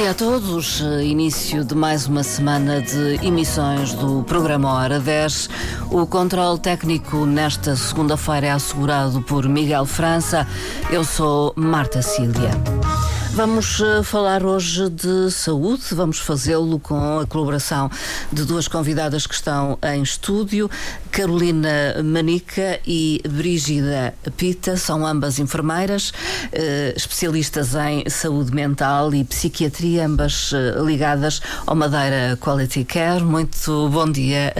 dia a todos. Início de mais uma semana de emissões do programa Hora 10. O controle técnico nesta segunda-feira é assegurado por Miguel França. Eu sou Marta Cília. Vamos eh, falar hoje de saúde, vamos fazê-lo com a colaboração de duas convidadas que estão em estúdio, Carolina Manica e Brígida Pita, são ambas enfermeiras, eh, especialistas em saúde mental e psiquiatria, ambas eh, ligadas ao Madeira Quality Care. Muito bom dia.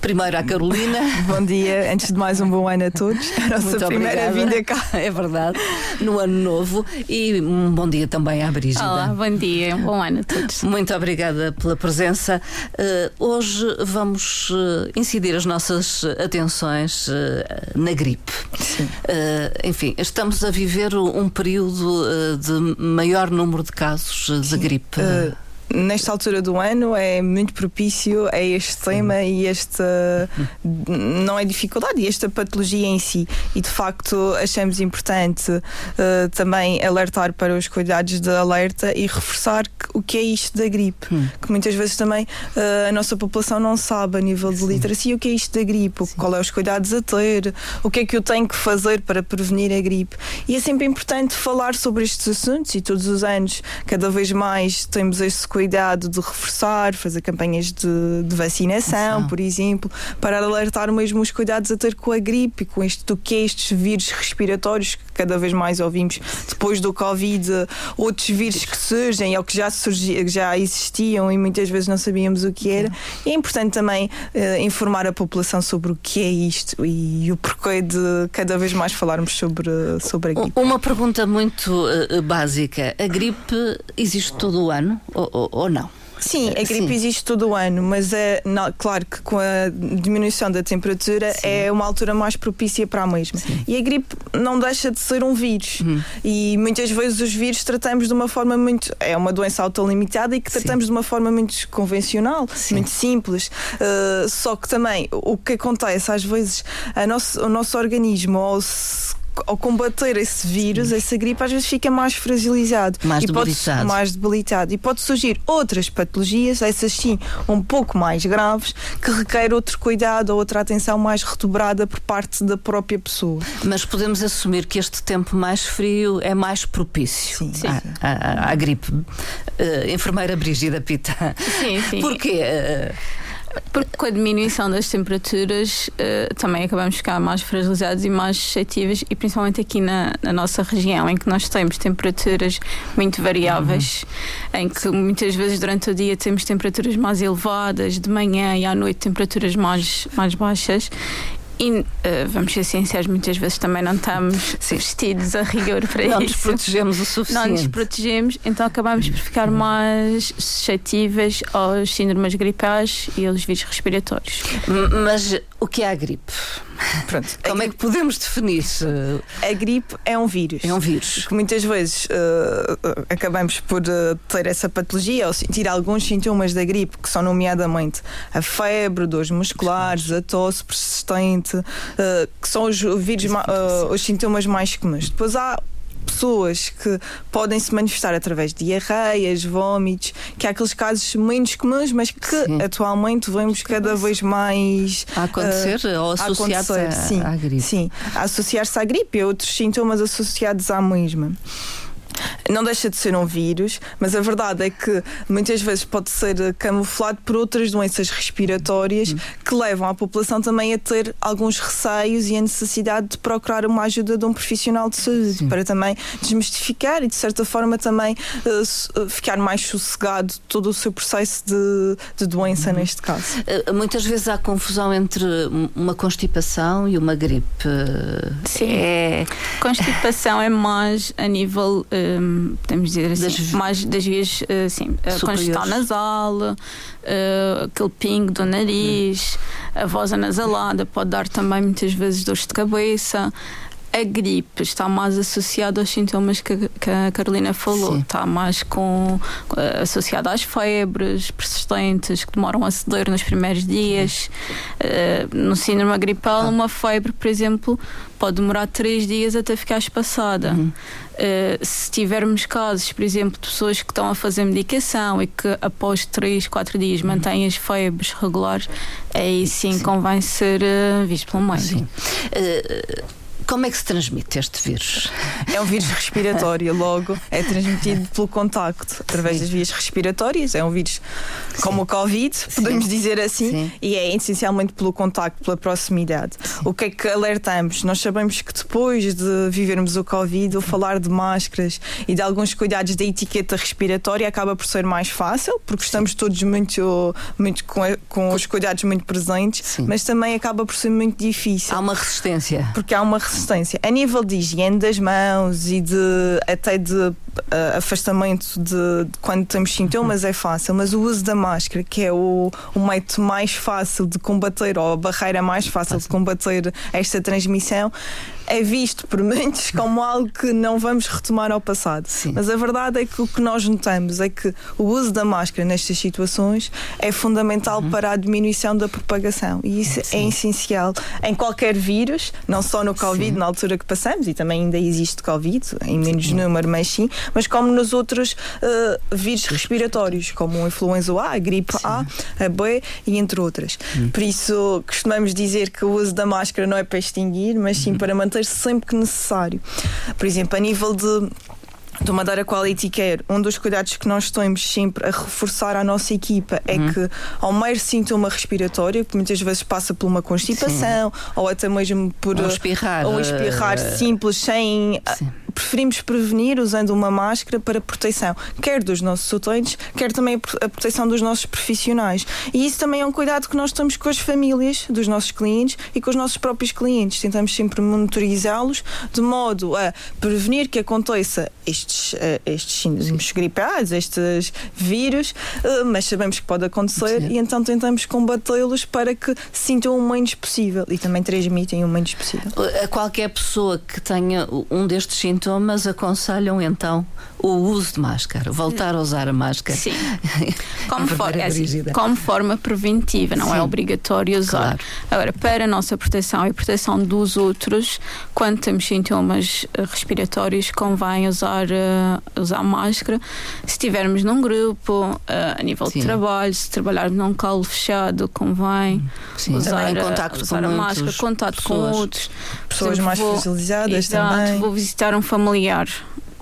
Primeiro à Carolina. bom dia, antes de mais um bom ano a todos. A nossa Muito primeira obrigada. vinda cá. É verdade, no ano novo. E um bom dia também à Brígida. Olá, bom dia, um bom ano a todos. Muito obrigada pela presença. Uh, hoje vamos uh, incidir as nossas atenções uh, na gripe. enfim, estamos a viver um período de maior número de casos de Sim. gripe nesta altura do ano é muito propício a este tema e esta não é dificuldade, e esta patologia em si. E de facto achamos importante uh, também alertar para os cuidados de alerta e reforçar que, o que é isto da gripe, hum. que muitas vezes também uh, a nossa população não sabe a nível de literacia o que é isto da gripe, Sim. qual é os cuidados a ter, o que é que eu tenho que fazer para prevenir a gripe. E é sempre importante falar sobre estes assuntos e todos os anos, cada vez mais temos este cuidado cuidado de reforçar, fazer campanhas de, de vacinação, por exemplo, para alertar mesmo os cuidados a ter com a gripe, com isto do que é estes vírus respiratórios que cada vez mais ouvimos depois do Covid, outros vírus que surgem ou que já, surgi, já existiam e muitas vezes não sabíamos o que era. É importante também uh, informar a população sobre o que é isto e, o porquê de cada vez mais falarmos sobre, sobre a gripe. Uma pergunta muito uh, básica: a gripe existe todo o ano? Ou, ou não? Sim, a gripe Sim. existe todo o ano, mas é não, claro que com a diminuição da temperatura Sim. é uma altura mais propícia para a mesma. Sim. E a gripe não deixa de ser um vírus. Uhum. E muitas vezes os vírus tratamos de uma forma muito. É uma doença autolimitada e que tratamos de uma forma muito convencional, muito simples. Uh, só que também o que acontece às vezes, nosso, o nosso organismo, ao se ao combater esse vírus, Sim. essa gripe, às vezes fica mais fragilizado. Mais debilitado. Pode, mais debilitado. E pode surgir outras patologias, essas sim, um pouco mais graves, que requer outro cuidado ou outra atenção mais redobrada por parte da própria pessoa. Mas podemos assumir que este tempo mais frio é mais propício sim. À, à, à, gripe. Uh, enfermeira Brigida Pita. Sim, sim. Porquê? Uh, porque com a diminuição das temperaturas uh, também acabamos de ficar mais fragilizados e mais suscetíveis, e principalmente aqui na, na nossa região, em que nós temos temperaturas muito variáveis, uhum. em que muitas vezes durante o dia temos temperaturas mais elevadas, de manhã e à noite temperaturas mais, mais baixas, e uh, vamos ser sinceros, muitas vezes também não estamos Sim. vestidos a rigor para não isso. Não nos protegemos o suficiente. Não nos protegemos, então acabamos por ficar mais suscetíveis aos síndromes gripais e aos vírus respiratórios. Mas o que é a gripe? Pronto, como é que podemos definir? A gripe é um vírus. É um vírus. Que muitas vezes uh, acabamos por uh, ter essa patologia ou sentir alguns sintomas da gripe, que são nomeadamente a febre, dores musculares, a tosse persistente, uh, que são os vírus, os sintomas mais comuns. Depois há pessoas que podem se manifestar através de diarreias, vômitos, que há aqueles casos menos comuns, mas que sim. atualmente vemos cada vez mais a acontecer uh, ou associar-se à, gripe. Sim, associar-se à gripe e outros sintomas associados à mesma não deixa de ser um vírus, mas a verdade é que muitas vezes pode ser camuflado por outras doenças respiratórias uhum. que levam a população também a ter alguns receios e a necessidade de procurar uma ajuda de um profissional de saúde Sim. para também desmistificar e de certa forma também uh, ficar mais sossegado todo o seu processo de, de doença uhum. neste caso. Uh, muitas vezes há confusão entre uma constipação e uma gripe. Sim. É... Constipação é mais a nível um, podemos dizer assim, das, mais das vias, assim, a congestão nasal, uh, aquele pingo do nariz, a voz anasalada, pode dar também muitas vezes dores de cabeça. A gripe está mais associada aos sintomas que, que a Carolina falou. Sim. Está mais com, associada às febres persistentes que demoram a ceder nos primeiros dias. Uh, no síndrome gripal, ah. uma febre, por exemplo, pode demorar três dias até ficar espaçada. Uhum. Uh, se tivermos casos, por exemplo, de pessoas que estão a fazer medicação e que após três, quatro dias uhum. mantêm as febres regulares, aí sim, sim. convém ser uh, visto pelo médico. Sim. Uh, como é que se transmite este vírus? É um vírus respiratório, logo é transmitido pelo contacto, através Sim. das vias respiratórias. É um vírus Sim. como o Covid, podemos Sim. dizer assim, e é essencialmente pelo contacto, pela proximidade. O que é que alertamos? Nós sabemos que depois de vivermos o Covid, o falar de máscaras e de alguns cuidados da etiqueta respiratória acaba por ser mais fácil, porque estamos todos muito, muito com, com os cuidados muito presentes, mas também acaba por ser muito difícil. Há uma resistência. Porque há uma resistência A nível de higiene das mãos e de até de uh, afastamento de, de, quando temos sintomas é fácil, mas o uso da máscara, que é o, o método mais fácil de combater, ou a barreira mais fácil de combater esta transmissão, é visto por muitos como algo que não vamos retomar ao passado. Sim. Mas a verdade é que o que nós notamos é que o uso da máscara nestas situações é fundamental uhum. para a diminuição da propagação. E isso é Sim. é essencial em qualquer vírus, não só no Covid, sim. na altura que passamos, e também ainda existe Covid, em menos sim. número, mas sim, mas como nos outros uh, vírus respiratórios, como o influenza A, a gripe A, a B e entre outras. Hum. Por isso, costumamos dizer que o uso da máscara não é para extinguir, mas sim hum. para manter sempre que necessário. Por exemplo, a nível de do Madeira Quality Care, um dos cuidados que nós temos sempre a reforçar à nossa equipa é uhum. que ao mero sintoma respiratório, que muitas vezes passa por uma constipação Sim. ou até mesmo por um espirrar, um espirrar uh, simples sem Sim preferimos prevenir usando uma máscara para proteção, quer dos nossos utentes, quer também a proteção dos nossos profissionais. E isso também é um cuidado que nós temos com as famílias dos nossos clientes e com os nossos próprios clientes. Tentamos sempre monitorizá-los de modo a prevenir que aconteça estes, uh, estes síndromes gripados, estes vírus, uh, mas sabemos que pode acontecer Sim. e então tentamos combatê-los para que sintam o menos possível e também transmitem o menos possível. A qualquer pessoa que tenha um destes sintomas sintomas aconselham então o uso de máscara, voltar a usar a máscara. Sim. Como, for, é assim, como forma preventiva, não é Sim. é obrigatório usar. Claro. Agora, para a nossa proteção e proteção dos outros, quando temos sintomas eh, respiratórios, convém usar, uh, usar máscara. Se estivermos num grupo, uh, a nível Sim. de trabalho, se trabalharmos num calo fechado, convém Sim. usar, também contacto usar com a máscara, contato pessoas, com outros. Pessoas exemplo, mais fragilizadas também. Vou visitar um familiar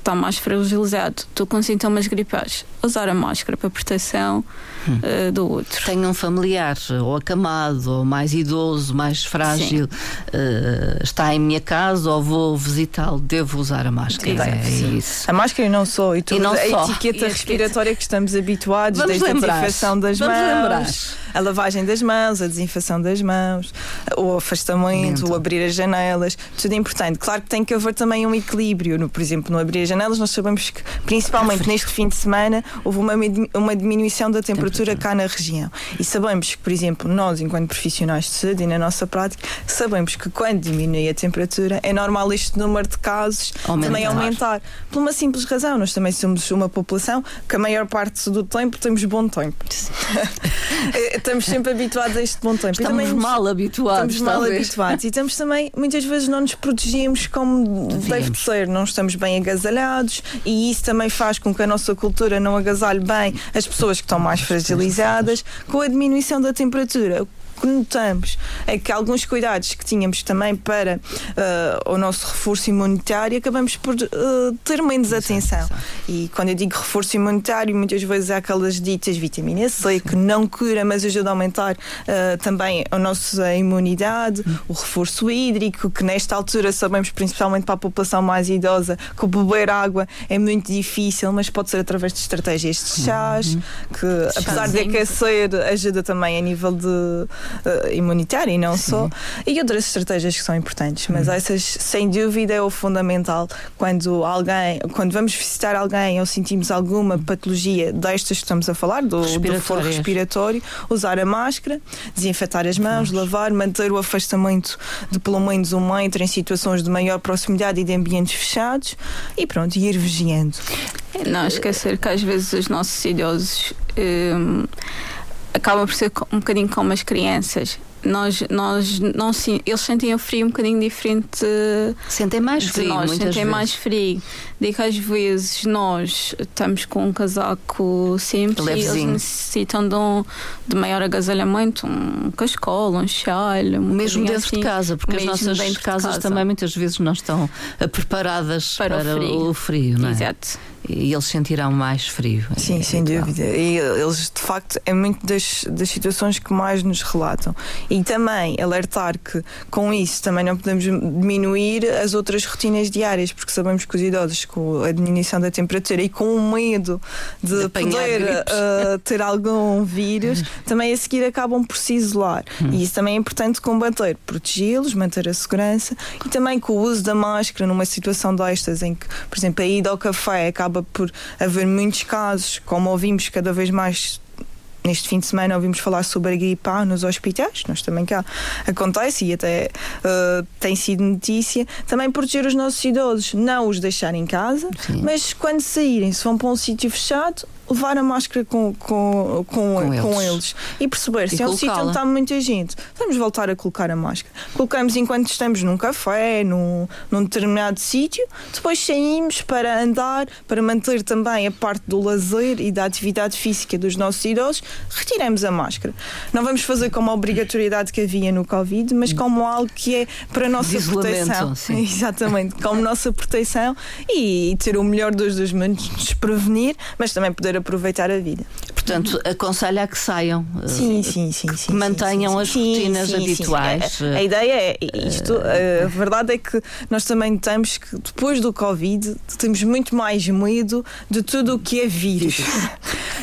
está mais fragilizado, estou com sintomas gripados, usar a máscara para proteção hum. uh, do outro. Tenho um familiar ou acamado, ou mais idoso, mais frágil, uh, está em minha casa ou vou visitá-lo, devo usar a máscara. é, isso. A máscara e não só, e, tudo, e não a só. etiqueta respiratória que estamos habituados, Vamos desde lembrar. a desinfecção das Vamos mãos. Lembrar a lavagem das mãos, a desinfecção das mãos, o afastamento, o abrir as janelas, tudo é importante. Claro que tem que haver também um equilíbrio. No, por exemplo, no abrir as janelas, nós sabemos que, principalmente neste fim de semana, houve uma, uma diminuição da temperatura, temperatura cá na região. E sabemos que, por exemplo, nós, enquanto profissionais de saúde e na nossa prática, sabemos que quando diminui a temperatura, é normal este número de casos aumentar. também aumentar. Por uma simples razão, nós também somos uma população que a maior parte do tempo temos bom tempo. estamos sempre habituados a este bom tempo. Estamos também mal habituados. Estamos mal talvez. habituados. E estamos também, muitas vezes, não nos protegemos como Devíamos. deve ser. Não estamos bem agasalhados e isso também faz com que a nossa cultura não agasalhe bem as pessoas que estão mais fragilizadas com a diminuição da temperatura notamos é que alguns cuidados que tínhamos também para uh, o nosso reforço imunitário acabamos por uh, ter menos atenção. E quando eu digo reforço imunitário, muitas vezes há aquelas ditas vitamina C que não cura, mas ajuda a aumentar uh, também a nossa imunidade, o reforço hídrico, que nesta altura sabemos, principalmente para a população mais idosa, que beber água é muito difícil, mas pode ser através de estratégias de chás, uhum. que apesar de aquecer, ajuda também a nível de uh, imunitária e não Sim. só, e outras estratégias que são importantes, mas hum. essas, sem dúvida, é o fundamental quando alguém, quando vamos visitar alguém ou sentimos alguma patologia destas que estamos a falar, do, do foro respiratório, usar a máscara, desinfetar as mãos, lavar, manter o afastamento de pelo menos um metro em situações de maior proximidade e de ambientes fechados e pronto, ir vigiando. Não esquecer que às vezes os nossos idosos um, acabam por ser um bocadinho como as crianças nós, nós não, eles sentem o frio um bocadinho diferente. Sentem mais frio, nós, sentem vezes. mais frio. Digo que às vezes nós estamos com um casaco simples Levezinho. e eles necessitam de, um, de maior agasalhamento, um cascola, um chal. Um mesmo dentro assim, de casa, porque as nossas casas casa. também muitas vezes não estão eh, preparadas para, para o frio, o frio não é? Exato e eles sentirão mais frio. Sim, é, sem dúvida. E eles, de facto, é muito das, das situações que mais nos relatam. E também alertar que, com isso, também não podemos diminuir as outras rotinas diárias, porque sabemos que os idosos, com a diminuição da temperatura e com o medo de, de poder uh, ter algum vírus, também a seguir acabam por se isolar. Hum. E isso também é importante combater, protegê-los, manter a segurança e também com o uso da máscara numa situação destas em que, por exemplo, a ida ao café acaba acaba por haver muitos casos, como ouvimos cada vez mais neste fim de semana ouvimos falar sobre a gripe A nos hospitais, nós também cá acontece e até uh, tem sido notícia. Também proteger os nossos idosos, não os deixar em casa, Sim. mas quando saírem, se vão para um sítio fechado, levar a máscara com, com, com, com, eles. com eles. e perceber e se é um sítio onde está muita gente, vamos voltar a colocar a máscara. Colocamos enquanto estamos num café, num, num determinado sítio, depois saímos para andar, para manter também a parte do lazer e da atividade física dos nossos idosos, retiramos a máscara. Não vamos fazer como a obrigatoriedade que havia no Covid, mas como algo que é para a nossa proteção. Sim. Exatamente, como nossa proteção e, e ter o melhor dos dois mundos, nos prevenir, mas também poder aproveitar a vida. Portanto, aconselha a que saiam, sim, sim, sim, que mantenham as rotinas habituais. A, a, ideia é isto, a verdade é que nós também notamos que depois do Covid temos muito mais medo de tudo o que é vírus.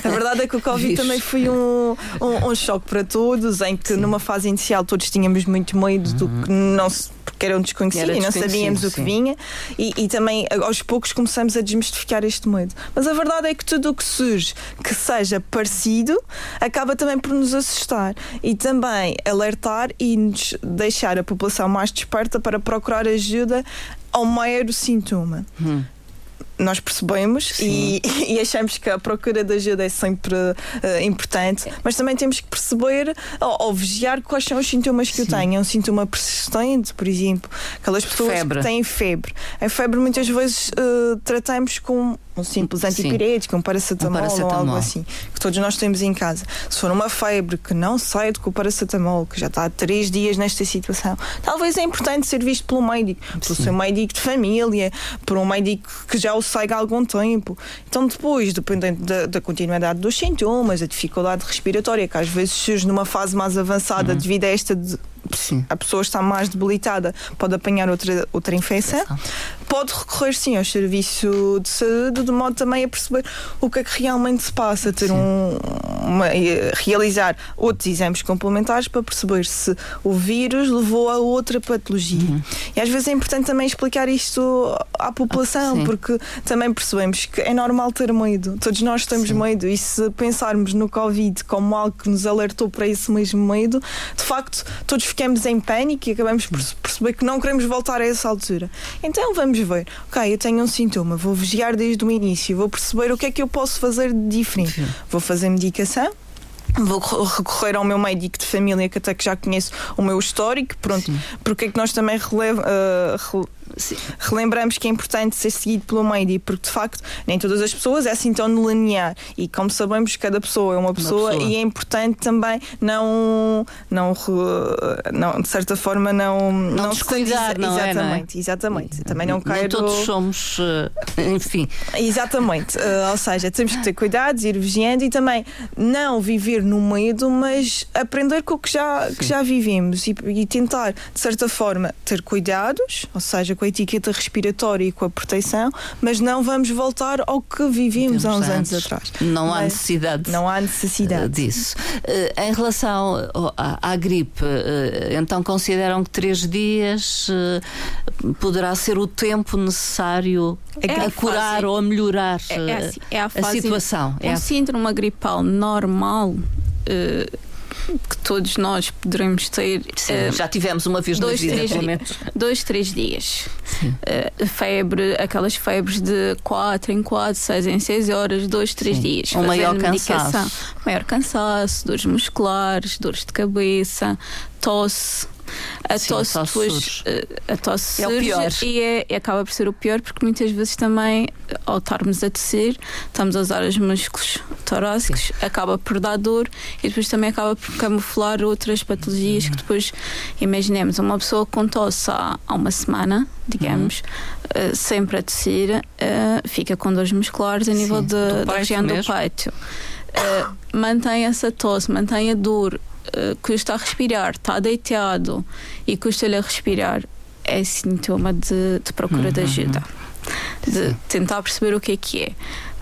a verdade é que o Covid também foi um, um, um, choque para todos, em que numa fase inicial todos tínhamos muito medo uhum. do que não se porque era um desconhecido era e não sabíamos sim. o que vinha, e, e, também aos poucos começamos a desmistificar este medo. Mas a verdade é que tudo o que surge que seja parecido acaba também por nos assustar e também alertar e nos deixar a população mais desperta para procurar ajuda ao maior sintoma. Hum nós percebemos e, e, achamos que a procura de ajuda é sempre uh, importante, mas também temos que perceber ou, ou, vigiar quais são os sintomas que Sim. eu tenho. É um sintoma persistente, por exemplo, aquelas pessoas febre. que têm febre. A febre muitas vezes uh, tratamos com um simples antipirético, um paracetamol, um paracetamol, ou algo assim, que todos nós temos em casa. Se for uma febre que não sai com o paracetamol, que já está há três dias nesta situação, talvez é importante ser visto pelo médico, pelo Sim. seu médico de família, por um médico que já o segue há algum tempo. Então, depois, dependendo da, da continuidade dos sintomas, a dificuldade respiratória, que às vezes surge numa fase mais avançada uhum. devido a esta de, sim. a pessoa está mais debilitada, pode apanhar outra, outra infecção, pode recorrer sim ao serviço de saúde, de modo também a perceber o que é que realmente se passa, ter um, uma, realizar outros exames complementares para perceber se o vírus levou a outra patologia. Uhum. E às vezes é importante também explicar isto à população, ah, porque também percebemos que é normal ter medo, todos nós temos sim. medo, e se pensarmos no Covid como algo que nos alertou para esse mesmo medo, de facto, todos ficamos em pânico e acabamos por perceber que não queremos voltar a essa altura. Então vamos ver, ok, eu tenho um sintoma, vou vigiar desde o início, vou perceber o que é que eu posso fazer de diferente. Sim. Vou fazer medicação, vou recorrer ao meu médico de família que até que já conheço o meu histórico pronto Sim. porque é que nós também releva, uh, relembramos que é importante ser seguido pelo médico, porque de facto nem todas as pessoas é assim tão linear. E como sabemos, cada pessoa é uma pessoa, uma pessoa. e é importante também não, não, não de certa forma, não, não, não descuidar, não exatamente, é, não é? exatamente. Também não quero. todos somos, eh, enfim. Exatamente. Uh, ou seja, temos que ter cuidados, ir vigiando e também não viver no medo, mas aprender com o que já, que já vivemos e, e tentar, de certa forma, ter cuidados, ou seja, com a etiqueta respiratória e com a proteção, mas não vamos voltar ao que vivíamos há uns anos atrás. Não mas há necessidade. Não há necessidade disso. Uh, em relação à, à gripe, uh, então consideram que três dias uh, poderá ser o tempo necessário é a, a curar fase, ou a melhorar é, é assim, é a, a, situação? Um é síndrome gripal normal que todos nós poderemos ter. Sim, uh, já tivemos uma vez dois, na vida, três, pelo menos. Dois, três dias. Uh, febre, aquelas febres de 4 em 4, 6 em 6 horas, dois, três Sim. dias. Um maior cansaço. Maior cansaço, dores musculares, dores de cabeça, tosse a Sim, tosse, a tosse depois eh, a tosse é surge e, é, e, acaba por ser o pior porque muitas vezes também ao estarmos a tecer estamos a usar os músculos torácicos Sim. acaba por dar dor e depois também acaba por camuflar outras patologias uhum. que depois imaginemos uma pessoa com tosse há, há uma semana digamos uhum. uh, sempre a tecer uh, fica com dores musculares a nível de, da região mesmo. do peito uh, mantém essa tosse mantém a dor custa a respirar, está deitado e custa-lhe a respirar, é sintoma de, de procura uhum. de ajuda. De tentar perceber o que é que é.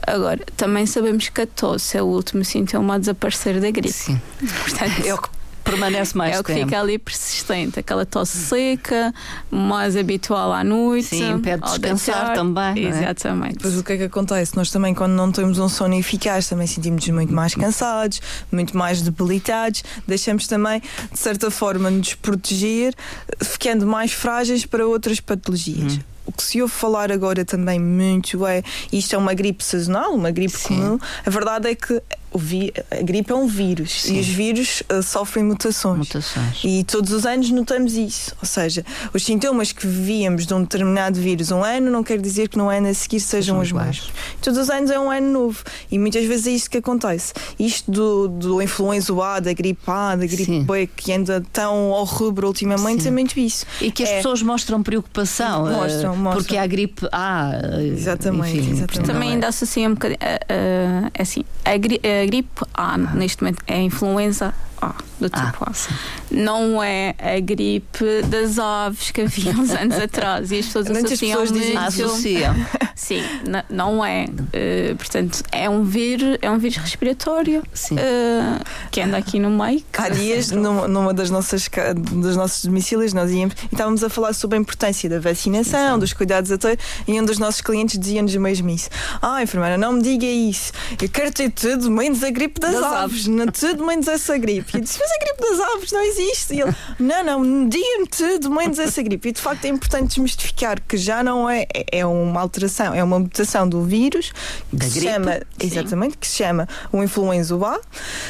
Agora, também sabemos que a tosse é o último sintoma a desaparecer da gripe. Sim. Portanto, é o que permanece mais tempo. É o que tempo. fica ali persistente, aquela tosse seca, mais habitual à noite. Sim, impede de descansar também. É? Exatamente. Depois o que é que acontece? Nós também, quando não temos um sono eficaz, também sentimos muito mais cansados, muito mais debilitados, deixamos também, de certa forma, nos proteger, ficando mais frágeis para outras patologias. Hum. O que se ouve falar agora também muito é isto é uma gripe sazonal, uma gripe Sim. comum. A verdade é que a gripe é um vírus Sim. e os vírus uh, sofrem mutações. mutações. E todos os anos notamos isso. Ou seja, os sintomas que víamos de um determinado vírus um ano não quer dizer que no ano a seguir sejam os mesmos. Todos os anos é um ano novo e muitas vezes é isto que acontece. Isto do, do influenza A, da gripe A, da gripe Sim. B, que anda tão ao rubro ultimamente, Sim. é muito isso. E que as é, pessoas mostram preocupação. Mostram, uh, mostram. Porque há gripe A. Uh, exatamente, enfim, exatamente. Também ainda associa um bocadinho. Uh, assim, a, gripe a gripe. A, neste momento, é a influenza A, do tipo ah, A. Não é a gripe das aves que havia uns anos atrás e as pessoas Antes associam as pessoas associam. Sim, não é. Uh, portanto, é um vírus, é um vírus respiratório uh, que anda aqui no meio. Há dias, numa, numa, das nossas dos nossos domicílios, nós íamos e estávamos a falar sobre a importância da vacinação, Sim. dos cuidados a ter, e um dos nossos clientes dizia-nos mesmo isso. Ah, enfermeira, não me diga isso. Eu quero ter tudo menos a gripe das, das aves. aves. Não, tudo menos essa gripe. E disse, mas a gripe das aves não existe. E ele, não, não, diga-me tudo menos essa gripe. E de facto é importante desmistificar que já não é, é uma alteração é uma mutação do vírus que da se gripe, chama, sim. exatamente, que se chama o influenza A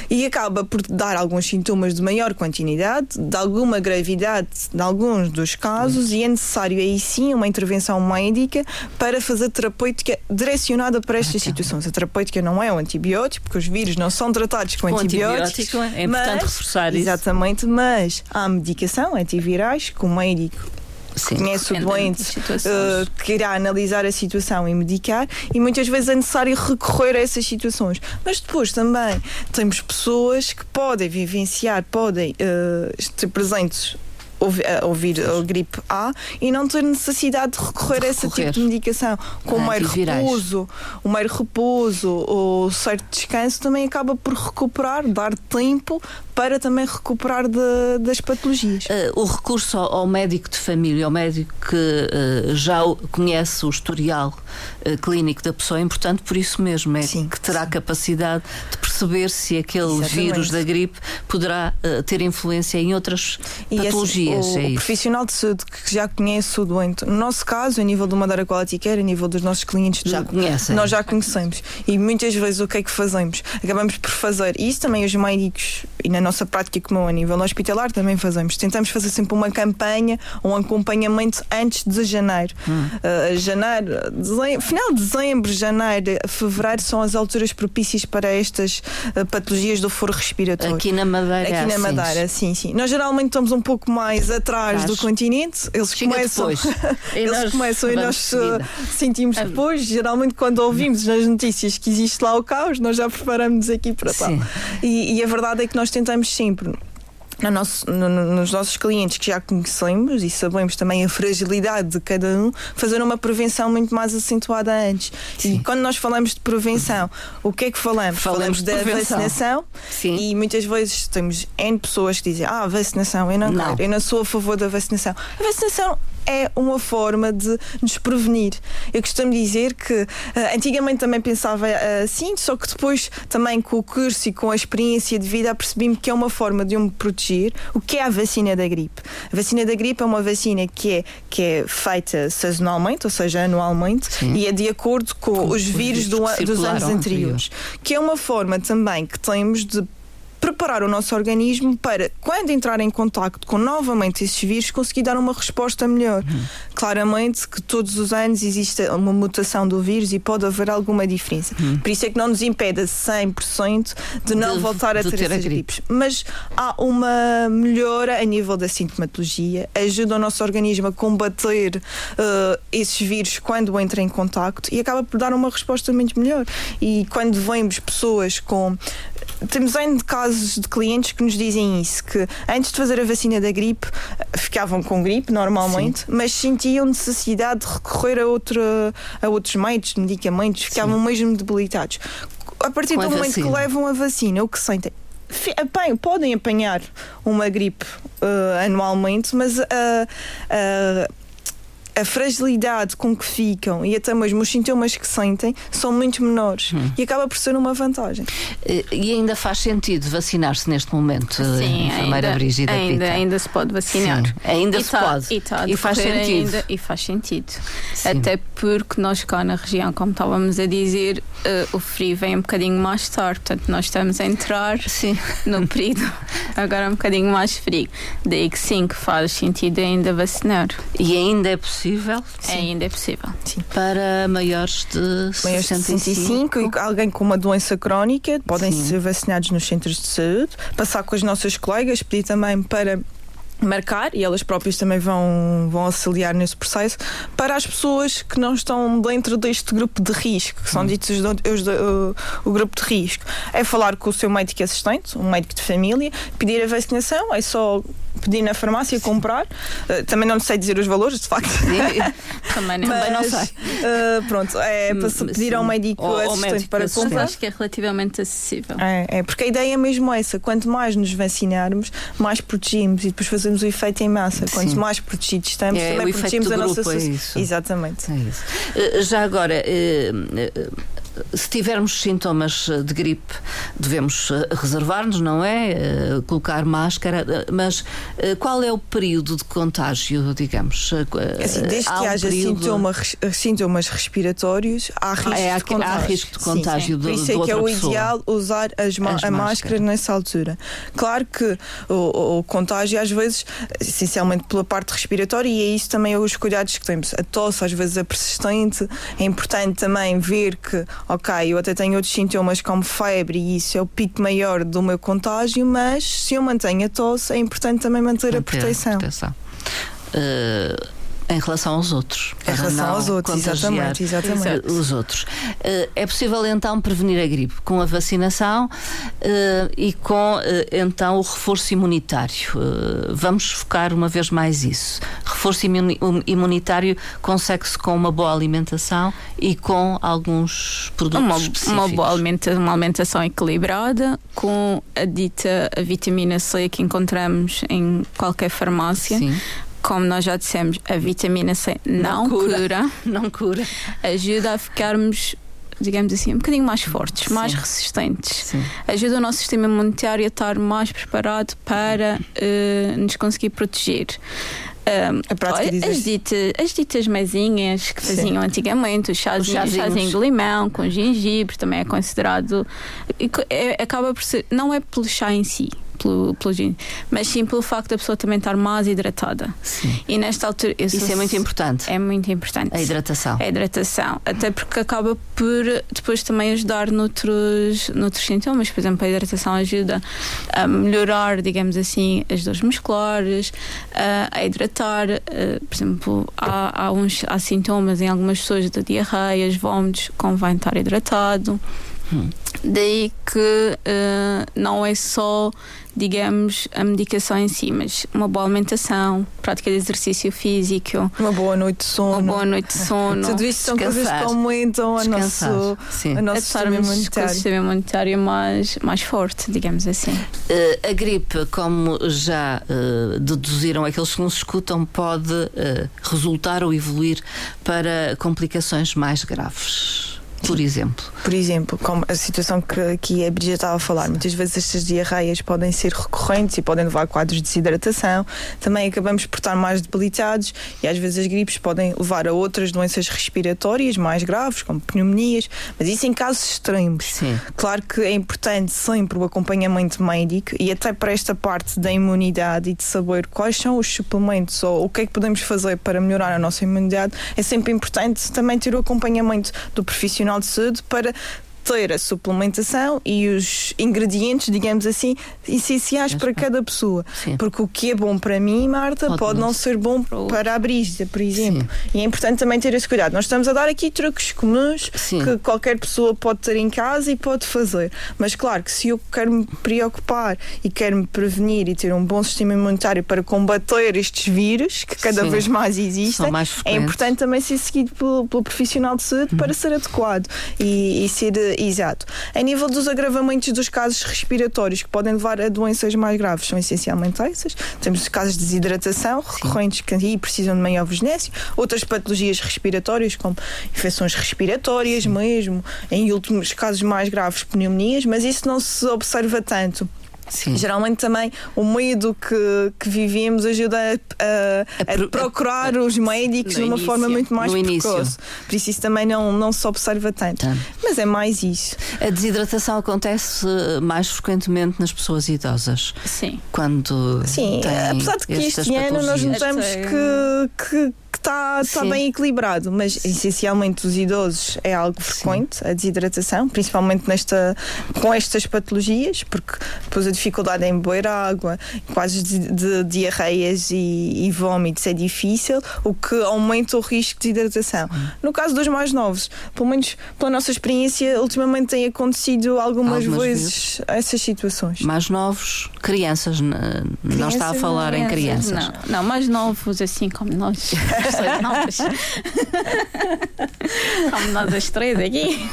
e acaba por dar alguns sintomas de maior continuidade, de alguma gravidade em alguns dos casos e é necessário aí sim uma intervenção médica para fazer terapêutica direcionada para estas situações. A terapêutica não é um antibiótico, porque os vírus não são tratados com, com antibióticos. Antibiótico, é importante reforçar isso. Exatamente, mas há medicação antivirais que o médico Sim, conhece o doente, uh, que irá analisar a situação e medicar, e muitas vezes é necessário recorrer a essas situações. Mas depois também temos pessoas que podem vivenciar, podem uh, estar presentes ouvir a gripe A e não ter necessidade de recorrer, de recorrer. a esse tipo de medicação. Com o mero repouso, o mero repouso ou certo descanso também acaba por recuperar, dar tempo para também recuperar de, das patologias. Uh, o recurso ao, ao, médico de família, ao médico que uh, já conhece o historial uh, clínico da pessoa é importante por isso mesmo, é sim, que terá sim. capacidade de perceber se aquele Exatamente. vírus da gripe poderá ter influência em outras e patologias. Esse, o, é o profissional de saúde que já conhece o doente, no nosso caso, a nível do Madeira Quality Care, a nível dos nossos clientes, já conhecem. nós já conhecemos. E muitas vezes o que é que fazemos? Acabamos por fazer, e isso também os médicos e na nossa prática comum a nível hospitalar também fazemos. Tentamos fazer sempre uma campanha, um acompanhamento antes de janeiro. Hum. Uh, janeiro, dezembro, final de dezembro, janeiro, fevereiro são as alturas propícias para estas uh, patologias do foro respiratório. Aqui na Madeira. Aqui na Madeira, sim, sim. Nós geralmente estamos um pouco mais atrás do continente. Eles Chega começam. eles nós começam e nós uh, sentimos depois. Geralmente, quando ouvimos nas notícias que existe lá o caos, nós já preparamos aqui para lá. E, e a verdade é que nós tentamos sempre no nosso, no, nos nossos clientes que já conhecemos e sabemos também a fragilidade de cada um, fazer uma prevenção muito mais acentuada antes. Sim. E quando nós falamos de prevenção, o que é que falamos? Falamos, falamos da vacinação Sim. e muitas vezes temos N pessoas que dizem: Ah, vacinação, eu não, não. quero, eu não sou a favor da vacinação. A vacinação é uma forma de nos prevenir. Eu costumo dizer que uh, antigamente também pensava uh, assim, só que depois também com o curso e com a experiência de vida percebi-me que é uma forma de eu me proteger. O que é a vacina da gripe? A vacina da gripe é uma vacina que é, que é feita sazonalmente, ou seja, anualmente, Sim. e é de acordo com, com os vírus, do, dos anos anteriores. Que é uma forma também que temos de preparar o nosso organismo para, quando entrar em contacto com novamente esses vírus, conseguir dar uma resposta melhor. Uhum. Claramente que todos os anos existe uma mutação do vírus e pode haver alguma diferença. Uhum. Por isso é que não nos impede 100% de não de, voltar a ter, ter esses gripes. Mas há uma melhora a nível da sintomatologia, ajuda o nosso organismo a combater uh, esses vírus quando entra em contacto e acaba por dar uma resposta muito melhor. E quando vemos pessoas com temos ainda de casos de clientes que nos dizem isso, que antes de fazer a vacina da gripe ficavam com gripe normalmente, Sim. mas sentiam necessidade de recorrer a, outra, a outros meios, medicamentos, ficavam Sim. mesmo debilitados. A partir com do a momento vacina. que levam a vacina, o que sentem? podem apanhar uma gripe uh, anualmente, mas uh, uh, a fragilidade com que ficam e até mesmo os sintomas que sentem são muito menores hum. e acaba por ser uma vantagem. Eh, e ainda faz sentido vacinar-se neste momento, Sim, enfermeira ainda, Brígida ainda, Pita. ainda se pode vacinar. Sim, ainda e se tá, pode. E, tá e faz sentido. Ainda, e faz sentido. Sim. Até porque nós cá na região, como estávamos a dizer, uh, o frio vem um bocadinho mais tarde, portanto nós estamos a entrar sim. no período agora um bocadinho mais frio. Daí que sim, que faz sentido ainda vacinar. E ainda é possível possível? Sim. Ainda é possível. Sim. Para maiores de maiores 65. 65 e alguém com uma doença crónica podem Sim. ser vacinados nos centros de saúde, passar com as nossas colegas, pedir também para marcar e elas próprias também vão, vão auxiliar nesse processo para as pessoas que não estão dentro deste grupo de risco, que são hum. ditos os, os, o, o, grupo de risco. É falar com o seu médico assistente, um médico de família, pedir a vacinação, é só pedir na farmácia Sim. comprar. Uh, também não sei dizer os valores, de facto. também, não, Mas, não sei. Uh, pronto, é para Sim. pedir ao médico ou, assistente médico para assistente. comprar. Acho que é relativamente acessível. É, é, porque a ideia é mesmo essa: quanto mais nos vacinarmos, mais protegimos e depois fazemos o efeito em massa. Quanto Sim. mais protegidos estamos, é, também protegemos a nossa sociedade. É Exatamente. É isso. Uh, já agora se tivermos sintomas de gripe, devemos eh, reservar-nos, não é? Eh, colocar máscara, eh, mas qual é o período de contágio, digamos? Assim, desde há que haja período... sintomas, sintomas respiratórios, há risco, ah, é, de, contágio. Há risco de contágio. Sim, sim. Do, Por isso é que é o pessoa. ideal usar as, as a máscara nessa altura. Claro que o, o, contágio, às vezes, essencialmente pela parte respiratória, e é isso também os cuidados que temos. A tosse, às vezes, é persistente. É importante também ver que ok, eu até tenho outros sintomas como febre e isso é o pico maior do meu contágio, mas se eu mantenho a tosse, é importante também manter, manter a proteção. A proteção. Uh em relação aos outros. Em relação aos outros, exatamente, exatamente. Os outros. Eh, é possível então prevenir a gripe com a vacinação eh, e com eh, então o reforço imunitário. Vamos focar uma vez mais isso. Reforço imunitário consegue-se com uma boa alimentação e com alguns produtos uma, específicos. Uma boa alimentação, uma alimentação equilibrada, com a dita a vitamina C que encontramos em qualquer farmácia. Sim como nós já dissemos, a vitamina C não, não cura, cura, não cura, ajuda a ficarmos digamos assim, um bocadinho mais fortes, Sim. mais resistentes. Sim. Ajuda o nosso sistema imunitário a estar mais preparado para uh, nos conseguir proteger. Um, as, ditas, as ditas mesinhas que faziam Sim. antigamente, o chazinho, o chazinho de limão com gengibre também é considerado. É, acaba por ser. Não é pelo chá em si, pelo, pelo gin, mas sim pelo facto da pessoa também estar mais hidratada. Sim. E nesta altura. Isso é muito importante. É muito importante. A hidratação. A hidratação. Até porque acaba por depois também ajudar noutros, noutros sintomas. Por exemplo, a hidratação ajuda a melhorar, digamos assim, as dores musculares, a, a hidratar. A, por exemplo, há, há, uns, há sintomas em algumas pessoas de diarreias, vômitos, convém estar hidratado. Hum. Daí que uh, não é só digamos, a medicação em si, mas uma boa alimentação, prática de exercício físico, uma boa noite de sono, uma boa noite de sono. Tudo isto são coisas que aumentam a nosso, a nosso sistema imunitário. o sistema imunitário mais, mais forte, digamos assim. Uh, a gripe, como já uh, deduziram aqueles que nos escutam, pode uh, resultar ou evoluir para complicações mais graves por exemplo? Por exemplo, como a situação que aqui a Brígida estava a falar, muitas vezes estas diarreias podem ser recorrentes e podem levar a quadros de desidratação. Também acabamos por estar mais debilitados e às vezes as gripes podem levar a outras doenças respiratórias mais graves, como pneumonias, mas isso em casos extremos. Sim. Claro que é importante sempre o acompanhamento médico e até para esta parte da imunidade e de saber quais são os suplementos ou o que é que podemos fazer para melhorar a nossa imunidade, é sempre importante também ter o acompanhamento do profissional De para ter a suplementação e os ingredientes, digamos assim, essenciais para cada pessoa. Sim. Porque o que é bom para mim, Marta, pode, pode não ser bom para a Brígida, por exemplo. Sim. E é importante também ter esse cuidado. Nós estamos a dar aqui truques comuns Sim. que qualquer pessoa pode ter em casa e pode fazer. Mas claro que se eu quero me preocupar e quero me prevenir e ter um bom sistema imunitário para combater estes vírus que cada vez mais existem, mais é importante também ser seguido pelo, pelo profissional de saúde para ser adequado e, e ser exato. A nível dos agravamentos dos casos respiratórios que podem levar a doenças mais graves, são essencialmente essas. Temos casos de desidratação recorrentes que aí precisam de maior vigilância, outras patologias respiratórias, como infecções respiratórias Sim. mesmo, em últimos casos mais graves, pneumonias, mas isso não se observa tanto. Sim. Geralmente também o medo que, que vivemos ajuda a, a, a, a procurar os médicos de uma início. forma muito mais precoce. Por isso isso também não, não se observa tanto. Tá. Mas é mais isso. A desidratação acontece mais frequentemente nas pessoas idosas. Sim. Quando Sim, apesar de que este ano nós notamos que, que que está tá bem equilibrado, mas essencialmente os idosos é algo frequente, Sim. a desidratação, principalmente nesta, com estas patologias, porque depois a dificuldade em beber água, quase de, de diarreias e, e vômitos é difícil, o que aumenta o risco de desidratação. No caso dos mais novos, pelo menos pela nossa experiência, ultimamente tem acontecido algumas, algumas vezes, vezes, essas situações. Mais novos, crianças, crianças não está a falar crianças, em crianças. Não, não, mais novos assim como nós. novas. Como nós as três aqui.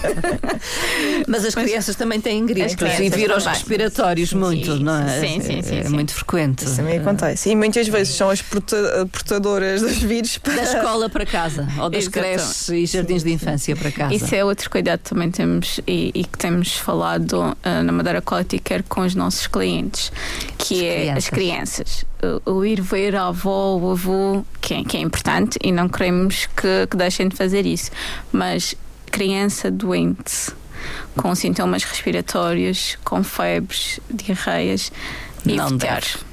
Mas as crianças também têm gripes e vírus respiratórios sim, muito, sim, não é? Sim, sim, sim. É muito frequente. Isso também acontece. E muitas vezes são as portadoras dos vírus para... Da escola para casa, ou das creches e jardins de infância para casa. Isso é outro cuidado que também temos e, e que temos falado uh, na Madeira Quality Care com os nossos clientes, que as é crianças. as crianças. O, o ir ver a avó, o avô, que é, que é importante e não queremos que, que deixem de fazer isso. Mas criança doente, com sintomas respiratórios, com febres, diarreias, não evitar. Deve.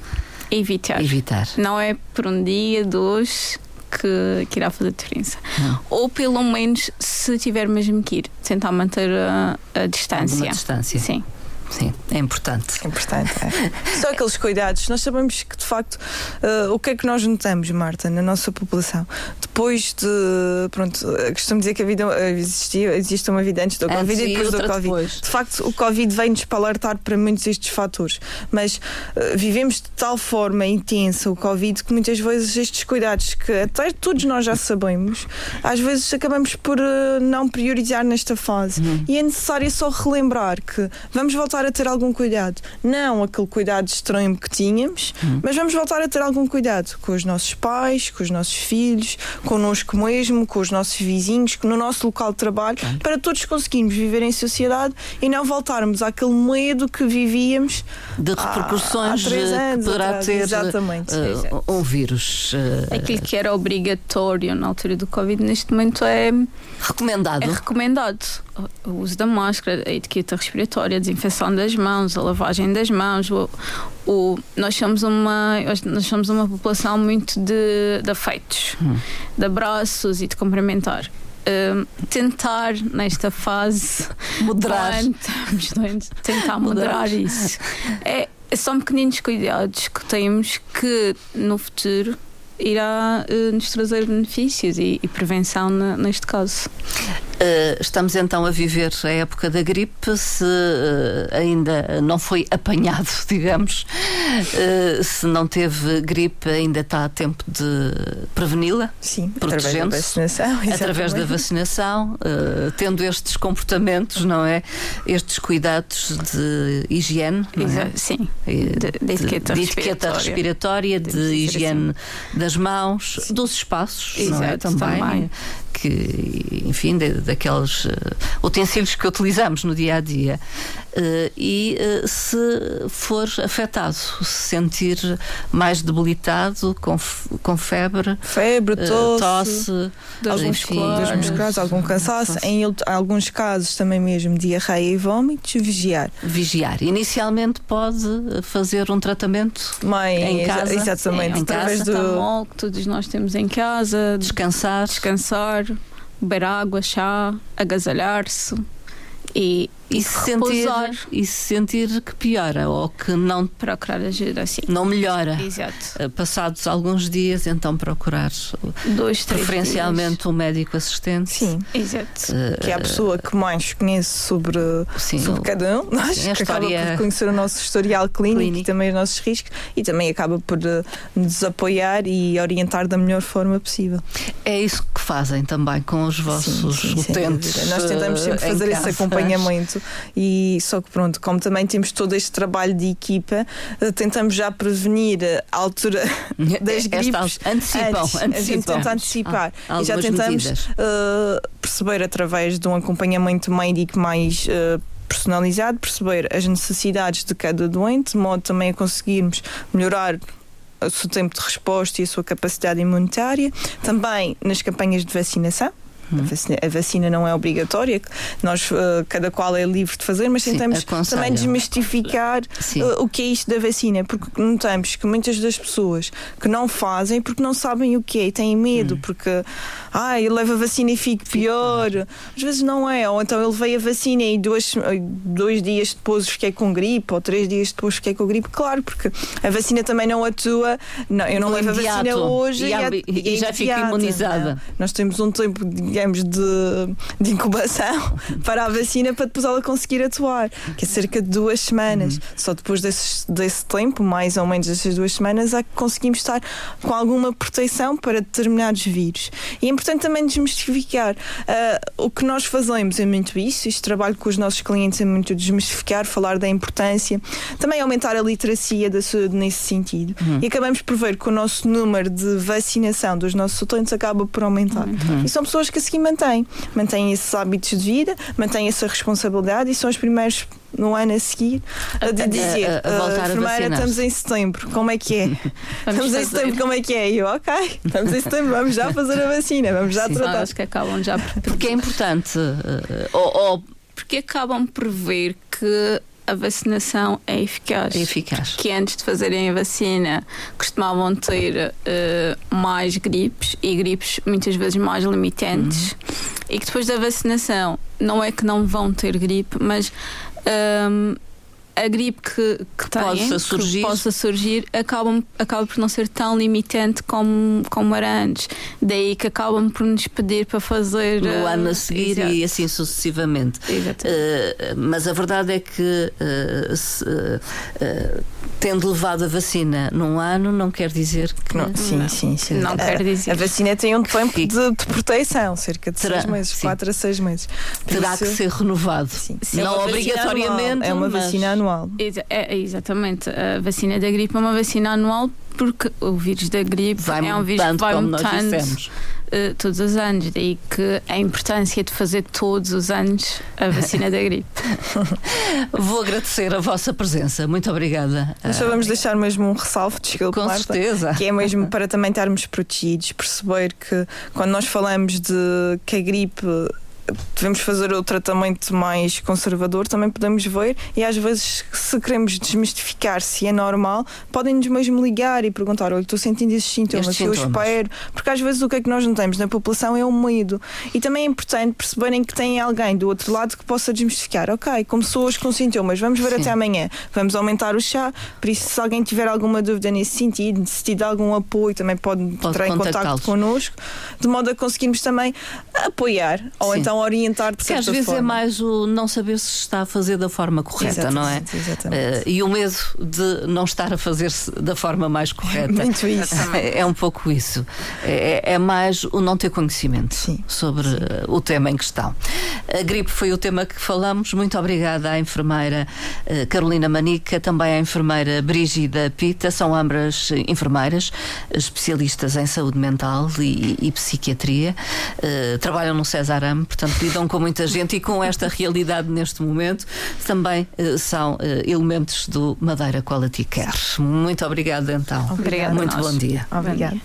Evitar. Evitar. Não é por um dia, dois que, que irá fazer diferença. Não. Ou pelo menos, se tiver mesmo que ir, tentar manter a, a distância. Alguma distância. Sim. Sim, é importante. É importante, é. Só aqueles cuidados. Nós sabemos que, de facto, uh, o que é que nós notamos, Marta, na nossa população? Depois de. Pronto, costumo dizer que a vida existia, existe uma vida antes do antes Covid e depois do Covid. Depois. De facto, o Covid vem-nos para alertar para muitos destes fatores. Mas uh, vivemos de tal forma intensa o Covid que muitas vezes estes cuidados que até todos nós já sabemos, às vezes acabamos por uh, não priorizar nesta fase. Uhum. E é necessário só relembrar que vamos voltar voltar a ter algum cuidado. Não aquele cuidado extremo que tínhamos, uhum. mas vamos voltar a ter algum cuidado com os nossos pais, com os nossos filhos, connosco mesmo, com os nossos vizinhos, no nosso local de trabalho, uhum. para todos conseguirmos viver em sociedade e não voltarmos àquele medo que vivíamos de repercussões há, há anos que poderá atrás, ter exatamente. Uh, um vírus. Uh, Aquilo que era obrigatório na altura do Covid, neste momento é recomendado. É recomendado o uso da máscara, a etiqueta respiratória, a desinfecção das mãos, a lavagem das mãos. O, o, nós, somos uma, nós somos uma população muito de, de afeitos, hum. de abraços e de cumprimentar. Uh, tentar nesta fase moderar doentes, tentar moderar isso é, são pequeninos cuidados que temos que no futuro irá uh, nos trazer benefícios e, e prevenção na, neste caso. Uh, estamos então a viver a época da gripe, se uh, ainda não foi apanhado, digamos, uh, se não teve gripe, ainda está a tempo de preveni-la. Sim, através da vacinação. Através da vacinação, tendo estes comportamentos, não é? Estes cuidados de higiene. É? Sim, de, de, etiqueta, de, de etiqueta respiratória, de, de higiene assim. Das mãos, Sim. dos espaços, Exato, é? Também. também que, enfim, de, daqueles uh, utensílios que utilizamos no dia a dia. Uh, e uh, se for afetado, se sentir mais debilitado, com, com febre, febre, tosse, tosse dores musculares, algum cansaço, em alguns casos também mesmo diarreia e vômitos, vigiar. Vigiar. Inicialmente pode fazer um tratamento Mãe, em casa, exatamente, em através casa, do que todos nós temos em casa, descansar, descansar beber água, chá, agasalhar-se e e se, sentir, e se sentir que piora ou que não procurar ajuda assim não melhora. Exato. Eh, passados alguns dias então procurar dois preferencialmente dias. um médico assistente. Sim. Exato. Uh, que é a pessoa que mais conhece sobre, sim, sobre cada um nós, sim, que acaba por conhecer o nosso historial clínico, clínico, e também os nossos riscos e também acaba por uh, nos apoiar e orientar da melhor forma possível. É isso que fazem também com os vossos sim, utentes nós tentamos sempre fazer esse acompanhamento e só que pronto, como também temos todo este trabalho de equipa, eh, tentamos já prevenir a altura das gripes. Antecipam, antes, antecipam. A gente tenta antecipar ah, e já tentamos uh, perceber através de um acompanhamento médico mais uh, personalizado, perceber as necessidades de cada doente, de modo também a conseguirmos melhorar o seu tempo de resposta e a sua capacidade imunitária. Também nas campanhas de vacinação, Hum. A, vacina, a, vacina, não é obrigatória, nós, uh, cada qual é livre de fazer, mas tentamos Sim, também desmistificar uh, o que é isto da vacina, porque notamos que muitas das pessoas que não fazem porque não sabem o que é e têm medo, hum. porque ah, ele leva a vacina e fica pior. Às vezes não é, ou então ele veio a vacina e dois, dois dias depois fiquei com gripe, ou três dias depois fiquei com gripe. Claro, porque a vacina também não atua. Não, eu não levo a vacina hoje e, e, e, e já fico imunizada. Não. Nós temos um tempo, digamos, de, de incubação para a vacina para depois ela conseguir atuar, que é cerca de duas semanas. Uhum. Só depois desse, desse tempo, mais ou menos essas duas semanas, é que conseguimos estar com alguma proteção para determinados vírus. E é importante também desmistificar. Uh, o que nós fazemos é muito isso, este trabalho com os nossos clientes é muito desmistificar, falar da importância, também aumentar a literacia da saúde nesse sentido. Uhum. E acabamos por ver que o nosso número de vacinação dos nossos utentes acaba por aumentar. Uhum. E são pessoas que assim mantêm, mantêm esses hábitos de vida, mantêm essa responsabilidade e são os primeiros no ano a seguir a, de dizer a, a, a voltar enfermeira, estamos em setembro, como é que é? estamos fazer. em setembro, como é que é? E eu, ok, estamos em setembro, vamos já fazer a vacina, vamos já Sim. tratar. Acho que acabam já por... Porque é importante, uh, ou, ou... porque acabam por ver que a vacinação é eficaz. É eficaz. Que antes de fazerem a vacina costumavam ter uh, mais gripes e gripes muitas vezes mais limitantes. Uhum. E que depois da vacinação não é que não vão ter gripe, mas um, ehm, a gripe que, que, possa surgir, que possa surgir acaba, acaba por não ser tão limitante como, como era antes. Daí que acabam por nos pedir para fazer. No uh, ano a seguir exato. e assim sucessivamente. Uh, mas a verdade é que uh, se, tendo levado a vacina num ano, não quer dizer que. Não, sim, não. sim, sim. Não quer dizer. A vacina tem um tempo de, de proteção, cerca de Terá, seis meses, sim. quatro a seis meses. Terá isso, que ser renovado. Sim. Não é obrigatoriamente. É uma vacina anual anual. É, é, exatamente. A vacina da gripe é uma vacina anual porque o vírus da gripe vai é um vírus que vai mutando uh, todos os anos. Daí que a importância de fazer todos os anos a vacina da gripe. Vou agradecer a vossa presença. Muito obrigada. Nós só vamos deixar mesmo um ressalvo, desculpa, Com Marta, certeza. que é mesmo para também estarmos protegidos, perceber que quando nós falamos de que a gripe devemos fazer o tratamento mais conservador, também podemos ver, e às vezes, se queremos desmistificar se é normal, podem-nos mesmo ligar e perguntar: olha, estou sentindo esses sintomas, estes eu sintomas. espero. Porque às vezes o que é que nós notamos na população é o medo. E também é importante perceberem que tem alguém do outro lado que possa desmistificar. Ok, como pessoas com sintomas, vamos ver Sim. até amanhã, vamos aumentar o chá. Por isso, se alguém tiver alguma dúvida nesse sentido, necessitar de algum apoio, também pode, pode entrar em contato connosco, de modo a conseguirmos também apoiar ou Sim. então orientar de Porque às vezes é forma. mais o não saber se está a fazer da forma correta, não é? Exatamente, exatamente. Eh, e o medo de não estar a fazer-se da forma mais correta. Muito isso. É, é um pouco isso. É, é mais o não ter conhecimento Sim, sobre eh, o tema em questão. A gripe foi o tema que falamos. Muito obrigada à enfermeira eh, Carolina Manica, também à enfermeira Brígida Pita. São ambas enfermeiras, especialistas em saúde mental e, e psiquiatria. Eh, trabalham no Cesarame, portanto, lidam com muita gente e com esta realidade neste momento. Também eh, são eh, elementos do Madeira Quality Care. Muito obrigada, então. Obrigada Muito bom dia. Obrigada.